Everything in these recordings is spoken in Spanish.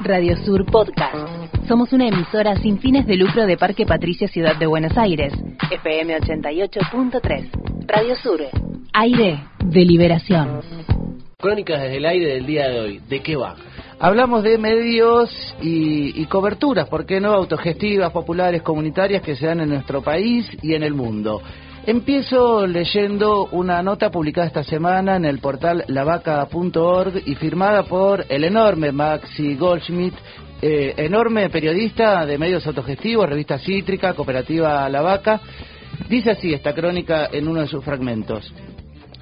Radio Sur Podcast. Somos una emisora sin fines de lucro de Parque Patricia Ciudad de Buenos Aires. FM 88.3. Radio Sur. Aire de liberación. Crónicas desde el aire del día de hoy. ¿De qué va? Hablamos de medios y, y, coberturas, ¿por qué no? Autogestivas, populares, comunitarias que se dan en nuestro país y en el mundo. Empiezo leyendo una nota publicada esta semana en el portal lavaca.org y firmada por el enorme Maxi Goldschmidt, eh, enorme periodista de medios autogestivos, revista Cítrica, cooperativa La Vaca. Dice así esta crónica en uno de sus fragmentos.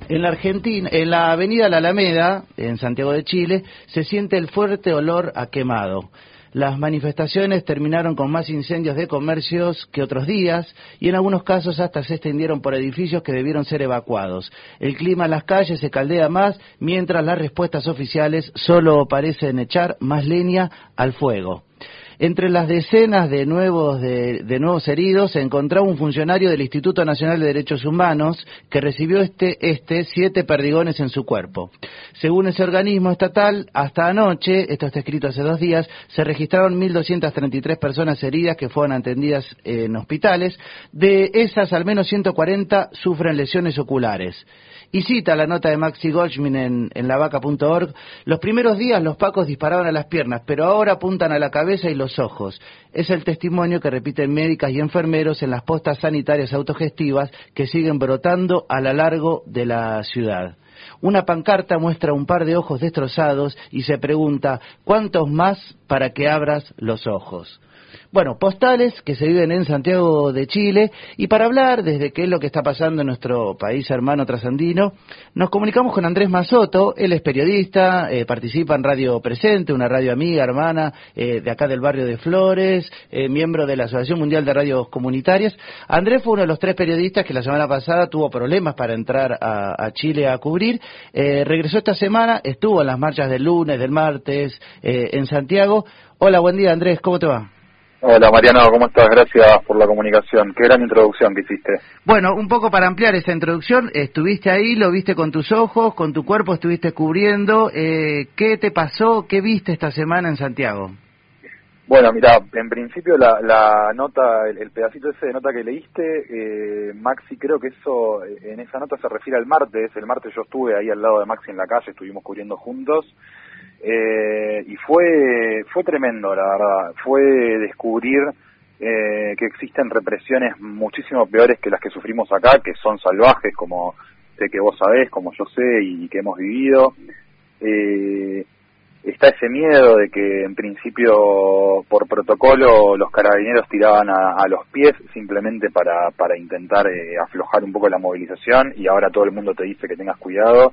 En la Argentina, en la avenida La Alameda, en Santiago de Chile, se siente el fuerte olor a quemado. Las manifestaciones terminaron con más incendios de comercios que otros días y en algunos casos hasta se extendieron por edificios que debieron ser evacuados. El clima en las calles se caldea más mientras las respuestas oficiales solo parecen echar más leña al fuego. Entre las decenas de nuevos, de, nuevos heridos se encontraba un funcionario del Instituto Nacional de Derechos Humanos que recibió este, este siete perdigones en su cuerpo. Según ese organismo estatal, hasta anoche, esto está escrito hace dos días, se registraron 1.233 personas heridas que fueron atendidas en hospitales. De esas, al menos 140 sufren lesiones oculares. Y cita la nota de Maxi Goldschmidt en, en lavaca.org, los primeros días los pacos disparaban a las piernas, pero ahora apuntan a la cabeza y los ojos. Es el testimonio que repiten médicas y enfermeros en las postas sanitarias autogestivas que siguen brotando a lo largo de la ciudad. Una pancarta muestra un par de ojos destrozados y se pregunta, ¿cuántos más para que abras los ojos? Bueno, postales que se viven en Santiago de Chile y para hablar desde qué es lo que está pasando en nuestro país hermano trasandino, nos comunicamos con Andrés Mazoto, él es periodista, eh, participa en Radio Presente, una radio amiga, hermana eh, de acá del barrio de Flores, eh, miembro de la Asociación Mundial de Radios Comunitarias. Andrés fue uno de los tres periodistas que la semana pasada tuvo problemas para entrar a, a Chile a cubrir, regresó esta semana, estuvo en las marchas del lunes, del martes, en Santiago. Hola, buen día Andrés, ¿cómo te va? Hola Mariano, ¿cómo estás? Gracias por la comunicación. Qué gran introducción que hiciste. Bueno, un poco para ampliar esa introducción, estuviste ahí, lo viste con tus ojos, con tu cuerpo estuviste cubriendo. Eh, ¿Qué te pasó? ¿Qué viste esta semana en Santiago? Bueno, mira, en principio la, la nota, el, el, pedacito ese de nota que leíste, eh, Maxi, creo que eso, en esa nota se refiere al martes. El martes yo estuve ahí al lado de Maxi en la calle, estuvimos cubriendo juntos. Eh, y fue fue tremendo la verdad. Fue descubrir eh, que existen represiones muchísimo peores que las que sufrimos acá que son salvajes como sé que vos sabés como yo sé y que hemos vivido. Eh, está ese miedo de que en principio por protocolo los carabineros tiraban a, los pies simplemente para para intentar eh, aflojar un poco la movilización y ahora todo el mundo te dice que tengas cuidado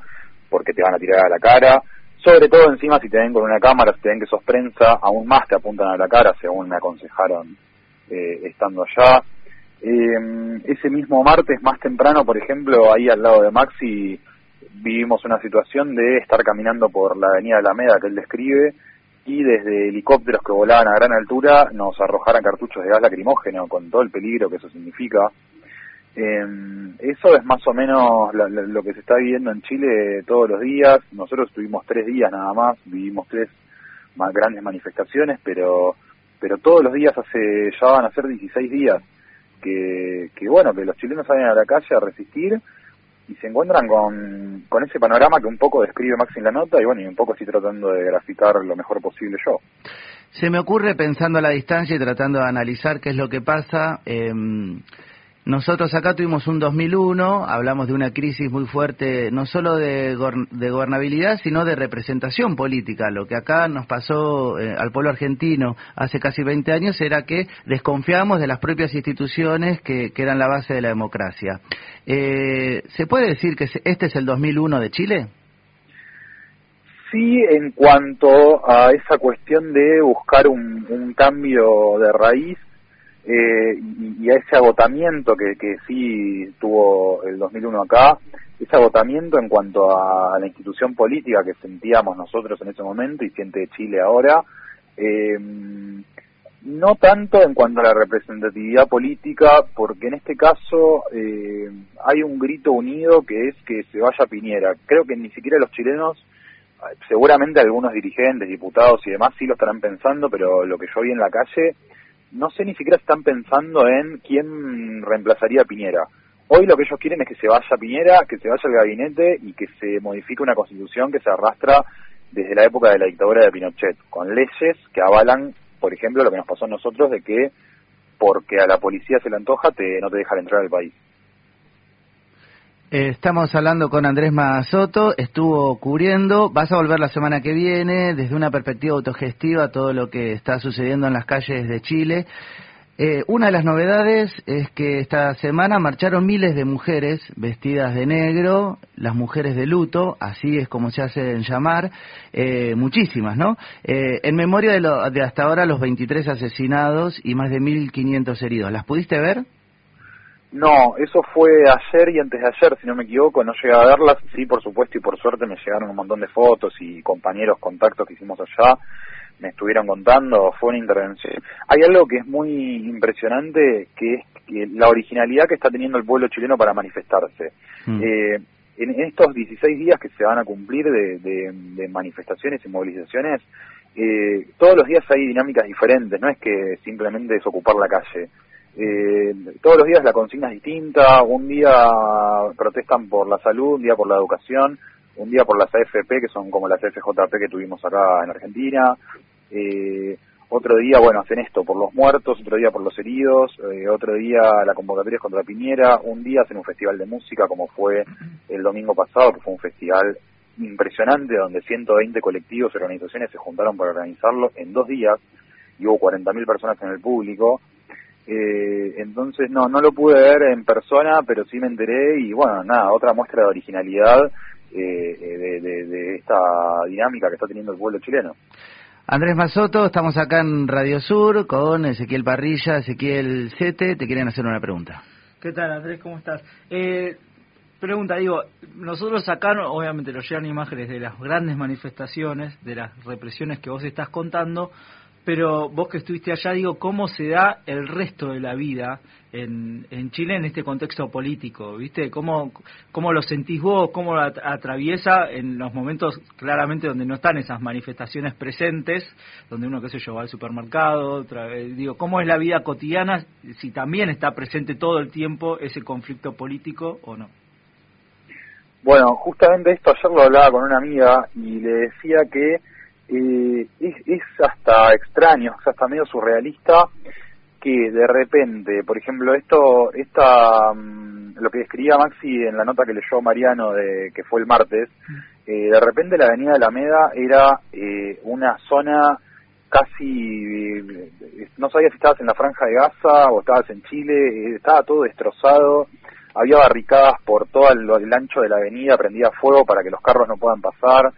porque te van a tirar a la cara sobre todo encima si te ven con una cámara, si te ven que sos prensa, aún más te apuntan a la cara, según me aconsejaron eh, estando allá. Eh, ese mismo martes, más temprano, por ejemplo, ahí al lado de Maxi, vivimos una situación de estar caminando por la avenida Alameda que él describe y desde helicópteros que volaban a gran altura nos arrojaran cartuchos de gas lacrimógeno con todo el peligro que eso significa. Eh, eso es más o menos lo, lo, que se está viviendo en Chile todos los días. Nosotros tuvimos tres días nada más, vivimos tres más grandes manifestaciones, pero pero todos los días hace ya van a ser 16 días que, que bueno que los chilenos salen a la calle a resistir y se encuentran con, con ese panorama que un poco describe Max en la nota y bueno y un poco así tratando de graficar lo mejor posible yo. Se me ocurre pensando a la distancia y tratando de analizar qué es lo que pasa. Eh, nosotros acá tuvimos un 2001, hablamos de una crisis muy fuerte, no solo de, de gobernabilidad, sino de representación política. Lo que acá nos pasó eh, al pueblo argentino hace casi 20 años era que desconfiamos de las propias instituciones que, que eran la base de la democracia. Eh, ¿Se puede decir que este es el 2001 de Chile? Sí, en cuanto a esa cuestión de buscar un, un cambio de raíz eh, y, y, a ese agotamiento que, sí tuvo el 2001 acá, ese agotamiento en cuanto a la institución política que sentíamos nosotros en ese momento y siente Chile ahora, eh, no tanto en cuanto a la representatividad política, porque en este caso eh, hay un grito unido que es que se vaya Piñera. Creo que ni siquiera los chilenos seguramente algunos dirigentes, diputados y demás sí lo estarán pensando, pero lo que yo vi en la calle, no sé ni siquiera están pensando en quién reemplazaría a Piñera. Hoy lo que ellos quieren es que se vaya Piñera, que se vaya el gabinete y que se modifique una constitución que se arrastra desde la época de la dictadura de Pinochet, con leyes que avalan, por ejemplo, lo que nos pasó a nosotros de que porque a la policía se le antoja, te, no te dejan entrar al país. Eh, estamos hablando con Andrés Mazoto, estuvo cubriendo, vas a volver la semana que viene desde una perspectiva autogestiva todo lo que está sucediendo en las calles de Chile. Eh, una de las novedades es que esta semana marcharon miles de mujeres vestidas de negro, las mujeres de luto, así es como se hacen llamar, eh, muchísimas, ¿no? en memoria de, lo, de hasta ahora los 23 asesinados y más de 1.500 heridos. ¿Las pudiste ver? No, eso fue ayer y antes de ayer, si no me equivoco, no llegué a verlas. Sí, por supuesto, y por suerte me llegaron un montón de fotos y compañeros, contactos que hicimos allá, me estuvieron contando, fue una intervención. Hay algo que es muy impresionante, que es que la originalidad que está teniendo el pueblo chileno para manifestarse. Mm. Eh, en, estos 16 días que se van a cumplir de, manifestaciones y movilizaciones, eh, todos los días hay dinámicas diferentes, no es que simplemente es ocupar la calle. Eh, todos los días la consigna es distinta, un día protestan por la salud, un día por la educación, un día por las AFP, que son como las FJP que tuvimos acá en Argentina, eh, otro día, bueno, hacen esto por los muertos, otro día por los heridos, eh, otro día la convocatoria es contra Piñera, un día hacen un festival de música como fue el domingo pasado, que fue un festival impresionante donde 120 colectivos y organizaciones se juntaron para organizarlo en dos días y hubo 40.000 personas en el público eh, entonces no, no lo pude ver en persona, pero sí me enteré y bueno, nada, otra muestra de originalidad eh, de, esta dinámica que está teniendo el pueblo chileno. Andrés Mazoto, estamos acá en Radio Sur con Ezequiel Parrilla, Ezequiel Sete, te quieren hacer una pregunta. ¿Qué tal Andrés? ¿Cómo estás? Eh, pregunta, digo, nosotros acá obviamente nos llegan imágenes de las grandes manifestaciones, de las represiones que vos estás contando, pero vos que estuviste allá, digo, ¿cómo se da el resto de la vida en, en Chile en este contexto político? ¿Viste? ¿Cómo, ¿Cómo lo sentís vos? ¿Cómo lo atraviesa en los momentos claramente donde no están esas manifestaciones presentes, donde uno, qué sé yo, va al supermercado? Otra, digo, ¿cómo es la vida cotidiana si también está presente todo el tiempo ese conflicto político o no? Bueno, justamente esto ayer lo hablaba con una amiga y le decía que eh, es, hasta extraño, es hasta medio surrealista que de repente, por ejemplo, esto, esta, mm, lo que describía Maxi en la nota que leyó Mariano de que fue el martes, eh, de repente la avenida de Alameda era eh, una zona casi, no sabía si estabas en la franja de Gaza o estabas en Chile, estaba todo destrozado, había barricadas por todo el ancho de la avenida, prendía fuego para que los carros no puedan pasar,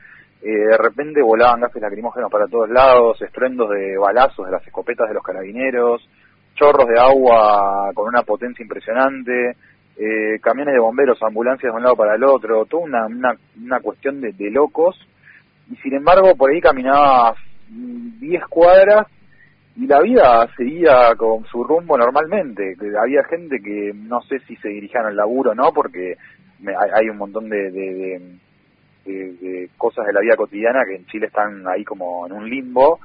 eh, de repente volaban gases lacrimógenos para todos lados, estruendos de balazos de las escopetas de los carabineros, chorros de agua con una potencia impresionante, eh, camiones de bomberos, ambulancias de un lado para el otro, toda una, una, cuestión de, locos. Y sin embargo, por ahí caminaba 10 cuadras y la vida seguía con su rumbo normalmente. Había gente que no sé si se dirigían al laburo o no, porque hay, un montón de de, cosas de la vida cotidiana que en Chile están ahí como en un limbo,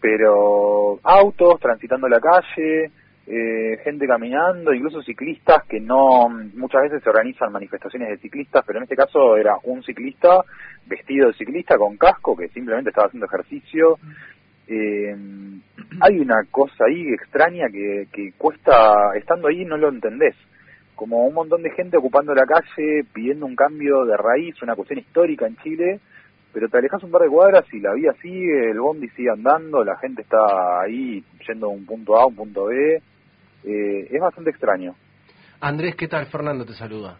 pero autos transitando la calle, eh, gente caminando, incluso ciclistas que no, muchas veces se organizan manifestaciones de ciclistas, pero en este caso era un ciclista vestido de ciclista con casco que simplemente estaba haciendo ejercicio. Eh, hay una cosa ahí extraña que, que cuesta, estando ahí no lo entendés como un montón de gente ocupando la calle, pidiendo un cambio de raíz, una cuestión histórica en Chile, pero te alejas un par de cuadras y la vía sigue, el bondi sigue andando, la gente está ahí yendo de un punto A a un punto B, eh, es bastante extraño. Andrés, ¿qué tal? Fernando te saluda.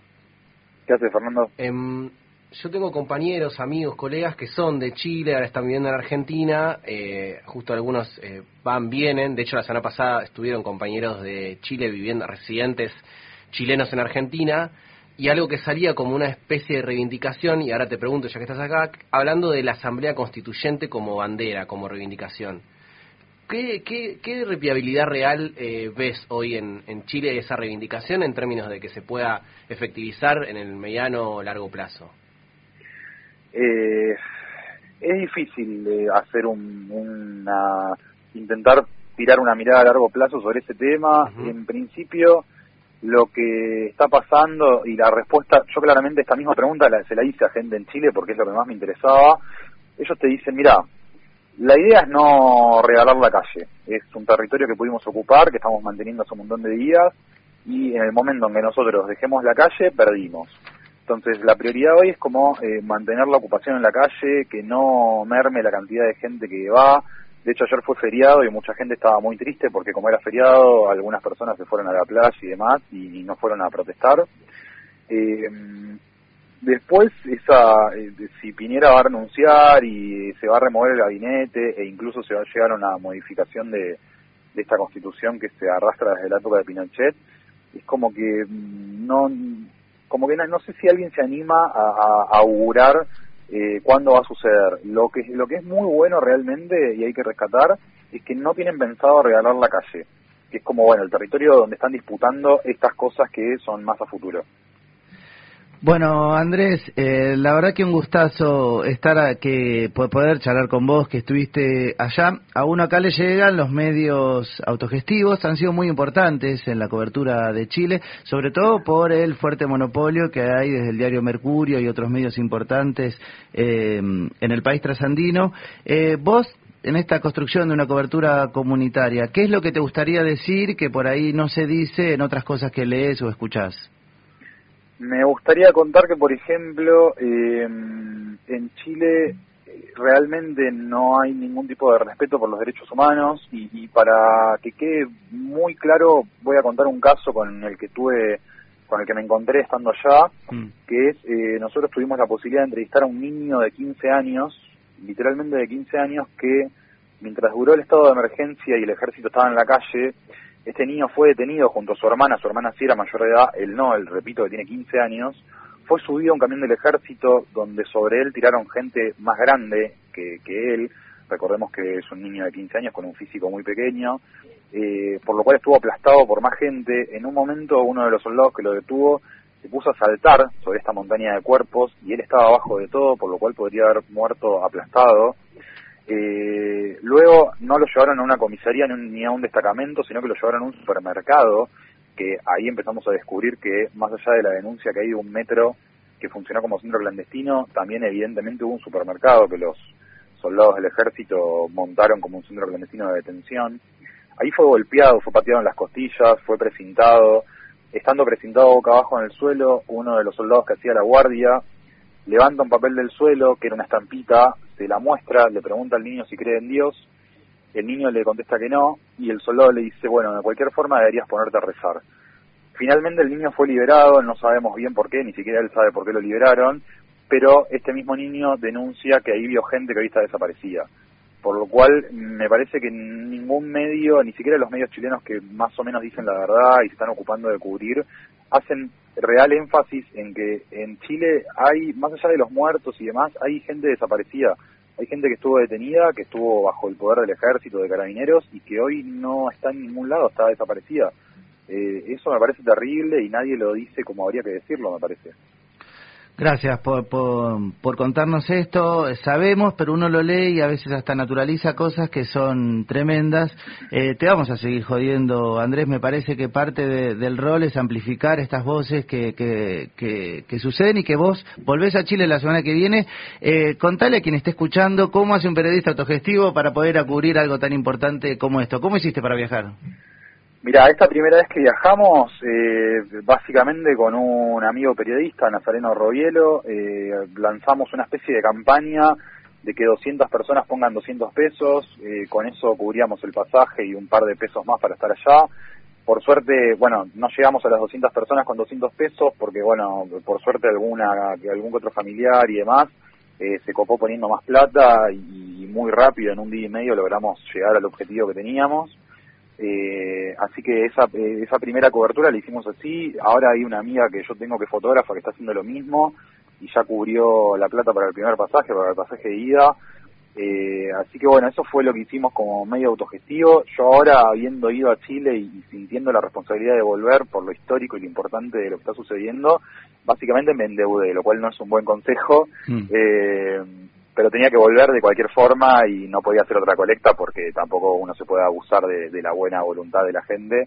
¿Qué hace Fernando? Em, yo tengo compañeros, amigos, colegas que son de Chile, ahora están viviendo en Argentina, eh, justo algunos eh, van, vienen, de hecho la semana pasada estuvieron compañeros de Chile viviendo, residentes chilenos en Argentina, y algo que salía como una especie de reivindicación, y ahora te pregunto, ya que estás acá, hablando de la Asamblea Constituyente como bandera, como reivindicación. ¿Qué, qué, qué real eh, ves hoy en, en Chile esa reivindicación en términos de que se pueda efectivizar en el mediano o largo plazo? Eh, es difícil eh, hacer un, una, intentar tirar una mirada a largo plazo sobre ese tema. En principio, lo que está pasando y la respuesta, yo claramente esta misma pregunta la, se la hice a gente en Chile porque es lo que más me interesaba. Ellos te dicen, mira, la idea es no regalar la calle. Es un territorio que pudimos ocupar, que estamos manteniendo hace un montón de días y en el momento en que nosotros dejemos la calle, perdimos. Entonces, la prioridad hoy es como eh, mantener la ocupación en la calle, que no merme la cantidad de gente que va. De hecho, ayer fue feriado y mucha gente estaba muy triste porque como era feriado, algunas personas se fueron a la playa y demás y, no fueron a protestar. Eh, después, esa, eh, si Piñera va a renunciar y se va a remover el gabinete e incluso se va a llegar a una modificación de, esta constitución que se arrastra desde la época de Pinochet, es como que mm, no como que no, sé si alguien se anima a, augurar eh, cuándo va a suceder. Lo que, lo que es muy bueno realmente y hay que rescatar es que no tienen pensado regalar la calle, que es como, bueno, el territorio donde están disputando estas cosas que son más a futuro. Bueno, Andrés, eh, la verdad que un gustazo estar a, que poder charlar con vos, que estuviste allá. A uno acá le llegan los medios autogestivos, han sido muy importantes en la cobertura de Chile, sobre todo por el fuerte monopolio que hay desde el diario Mercurio y otros medios importantes eh, en el país trasandino. Eh, vos en esta construcción de una cobertura comunitaria, ¿qué es lo que te gustaría decir que por ahí no se dice en otras cosas que lees o escuchás? Me gustaría contar que, por ejemplo, eh, en Chile eh, realmente no hay ningún tipo de respeto por los derechos humanos y, para que quede muy claro voy a contar un caso con el que tuve con el que me encontré estando allá mm. que es eh, nosotros tuvimos la posibilidad de entrevistar a un niño de 15 años literalmente de 15 años que mientras duró el estado de emergencia y el ejército estaba en la calle este niño fue detenido junto a su hermana, su hermana sí era mayor de edad, él no, él repito que tiene 15 años, fue subido a un camión del ejército donde sobre él tiraron gente más grande que, él, recordemos que es un niño de 15 años con un físico muy pequeño, eh, por lo cual estuvo aplastado por más gente. En un momento uno de los soldados que lo detuvo se puso a saltar sobre esta montaña de cuerpos y él estaba abajo de todo, por lo cual podría haber muerto aplastado. Eh, luego no lo llevaron a una comisaría ni a un destacamento, sino que lo llevaron a un supermercado, que ahí empezamos a descubrir que más allá de la denuncia que hay de un metro que funcionó como centro clandestino, también evidentemente hubo un supermercado que los soldados del ejército montaron como un centro clandestino de detención. Ahí fue golpeado, fue pateado en las costillas, fue precintado. Estando precintado boca abajo en el suelo, uno de los soldados que hacía la guardia levanta un papel del suelo, que era una estampita, se la muestra, le pregunta al niño si cree en Dios, el niño le contesta que no, y el soldado le dice, bueno, de cualquier forma deberías ponerte a rezar. Finalmente el niño fue liberado, no sabemos bien por qué, ni siquiera él sabe por qué lo liberaron, pero este mismo niño denuncia que ahí vio gente que ahorita desaparecida. Por lo cual me parece que ningún medio, ni siquiera los medios chilenos que más o menos dicen la verdad y se están ocupando de cubrir, hacen real énfasis en que en Chile hay, más allá de los muertos y demás, hay gente desaparecida. Hay gente que estuvo detenida, que estuvo bajo el poder del ejército, de carabineros, y que hoy no está en ningún lado, está desaparecida. Eh, eso me parece terrible y nadie lo dice como habría que decirlo, me parece. Gracias por, por, contarnos esto. Sabemos, pero uno lo lee y a veces hasta naturaliza cosas que son tremendas. Eh, te vamos a seguir jodiendo, Andrés. Me parece que parte del rol es amplificar estas voces que, que, que, suceden y que vos volvés a Chile la semana que viene. Eh, contale a quien esté escuchando cómo hace un periodista autogestivo para poder cubrir algo tan importante como esto. ¿Cómo hiciste para viajar? Mira, esta primera vez que viajamos, eh, básicamente con un amigo periodista, Nazareno Robielo, eh, lanzamos una especie de campaña de que 200 personas pongan 200 pesos, eh, con eso cubríamos el pasaje y un par de pesos más para estar allá. Por suerte, bueno, no llegamos a las 200 personas con 200 pesos porque, bueno, por suerte alguna, algún otro familiar y demás se copó poniendo más plata y muy rápido, en un día y medio, logramos llegar al objetivo que teníamos. Eh, así que esa, eh, esa primera cobertura la hicimos así. Ahora hay una amiga que yo tengo que fotógrafa que está haciendo lo mismo y ya cubrió la plata para el primer pasaje, para el pasaje de ida. Eh, así que bueno, eso fue lo que hicimos como medio autogestivo. Yo ahora, habiendo ido a Chile y, sintiendo la responsabilidad de volver por lo histórico y lo importante de lo que está sucediendo, básicamente me endeudé, lo cual no es un buen consejo. Mm. Eh, pero tenía que volver de cualquier forma y no podía hacer otra colecta porque tampoco uno se puede abusar de, la buena voluntad de la gente.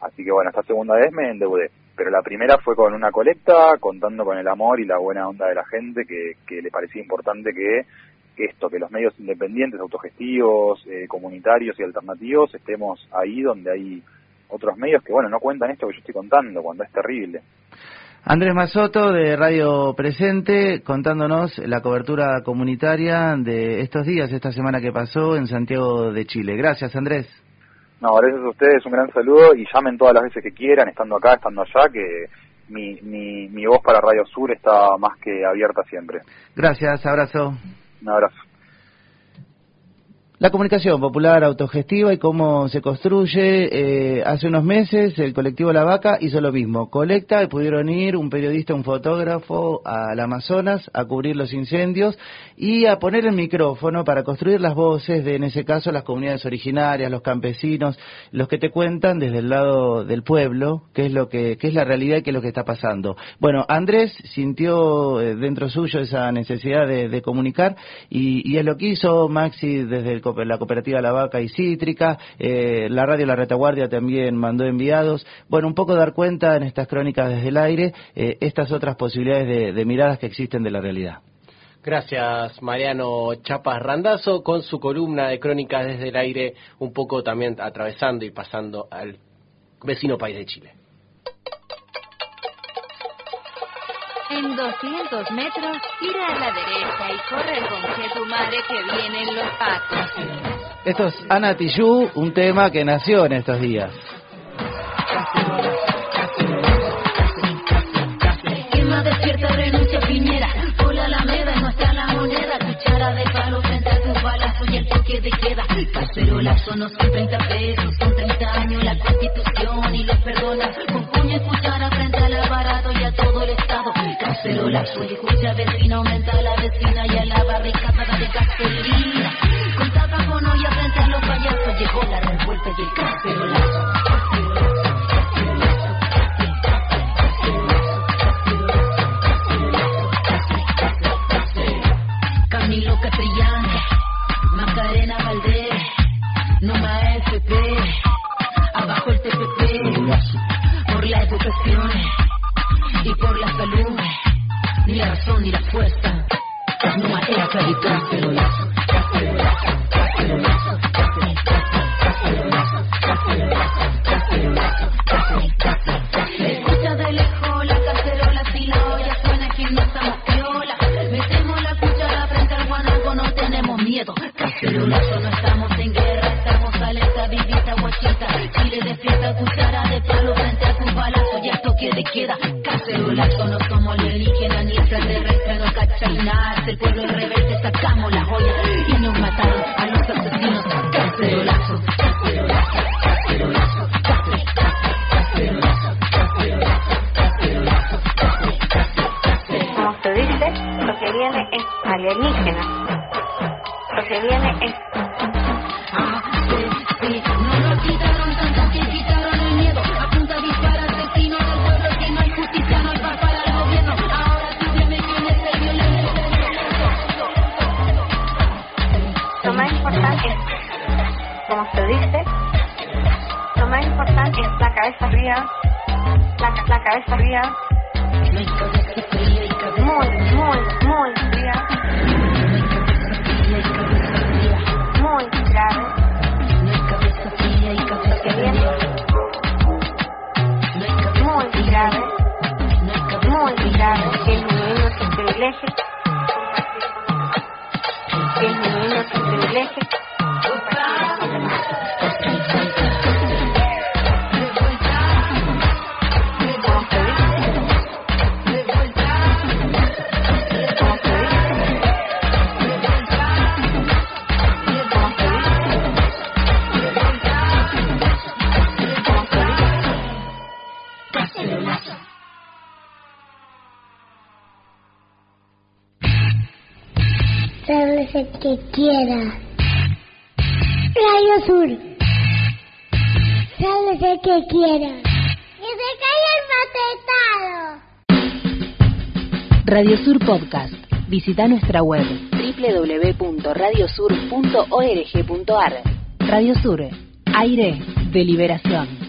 Así que bueno, esta segunda vez me endeudé. Pero la primera fue con una colecta, contando con el amor y la buena onda de la gente, que, le parecía importante que, esto, que los medios independientes, autogestivos, eh, comunitarios y alternativos estemos ahí donde hay otros medios que, bueno, no cuentan esto que yo estoy contando, cuando es terrible. Andrés Mazoto de Radio Presente contándonos la cobertura comunitaria de estos días, esta semana que pasó en Santiago de Chile. Gracias, Andrés. No, gracias a ustedes, un gran saludo y llamen todas las veces que quieran, estando acá, estando allá, que mi, mi, mi voz para Radio Sur está más que abierta siempre. Gracias, abrazo. Un abrazo. La comunicación popular autogestiva y cómo se construye. Eh, hace unos meses el colectivo La Vaca hizo lo mismo. Colecta y pudieron ir un periodista, un fotógrafo al Amazonas a cubrir los incendios y a poner el micrófono para construir las voces de, en ese caso, las comunidades originarias, los campesinos, los que te cuentan desde el lado del pueblo qué es lo que qué es la realidad y qué es lo que está pasando. Bueno, Andrés sintió eh, dentro suyo esa necesidad de, comunicar y, y es lo que hizo Maxi desde el la cooperativa La Vaca y Cítrica, eh, la radio La Retaguardia también mandó enviados. Bueno, un poco dar cuenta en estas crónicas desde el aire eh, estas otras posibilidades de, miradas que existen de la realidad. Gracias, Mariano Chapas Randazo, con su columna de crónicas desde el aire, un poco también atravesando y pasando al vecino país de Chile. En 200 metros, gira a la derecha y corre con tu madre que vienen los patos. Esto es Ana Tijoux, un tema que nació en estos días. Quema despierta, renuncia Piñera. Por la alameda, no está la moneda. Cuchara de palo frente a tu balazo y el toque de queda. Cacerolazo no son 30 pesos, y escucha vecina, aumenta la vecina y a la barricada de gasolina. Con frente a los payasos llegó la revuelta y el cacerolazo. Camilo Catrillán, Macarena Valdés, Numa FP, abajo el TPP, por la educación razón ni la fuerza. No marea claridad, pero lazo, cabeza fría y cabeza que fría. viene No hay cabeza muy fría, grave, no hay cabeza muy grave, que disminuye sus privilegios, Que quiera. Radio Sur. El que quiera. Que se caiga el patetado. Radio Sur Podcast. Visita nuestra web www.radiosur.org.ar. Radio Sur, aire de liberación.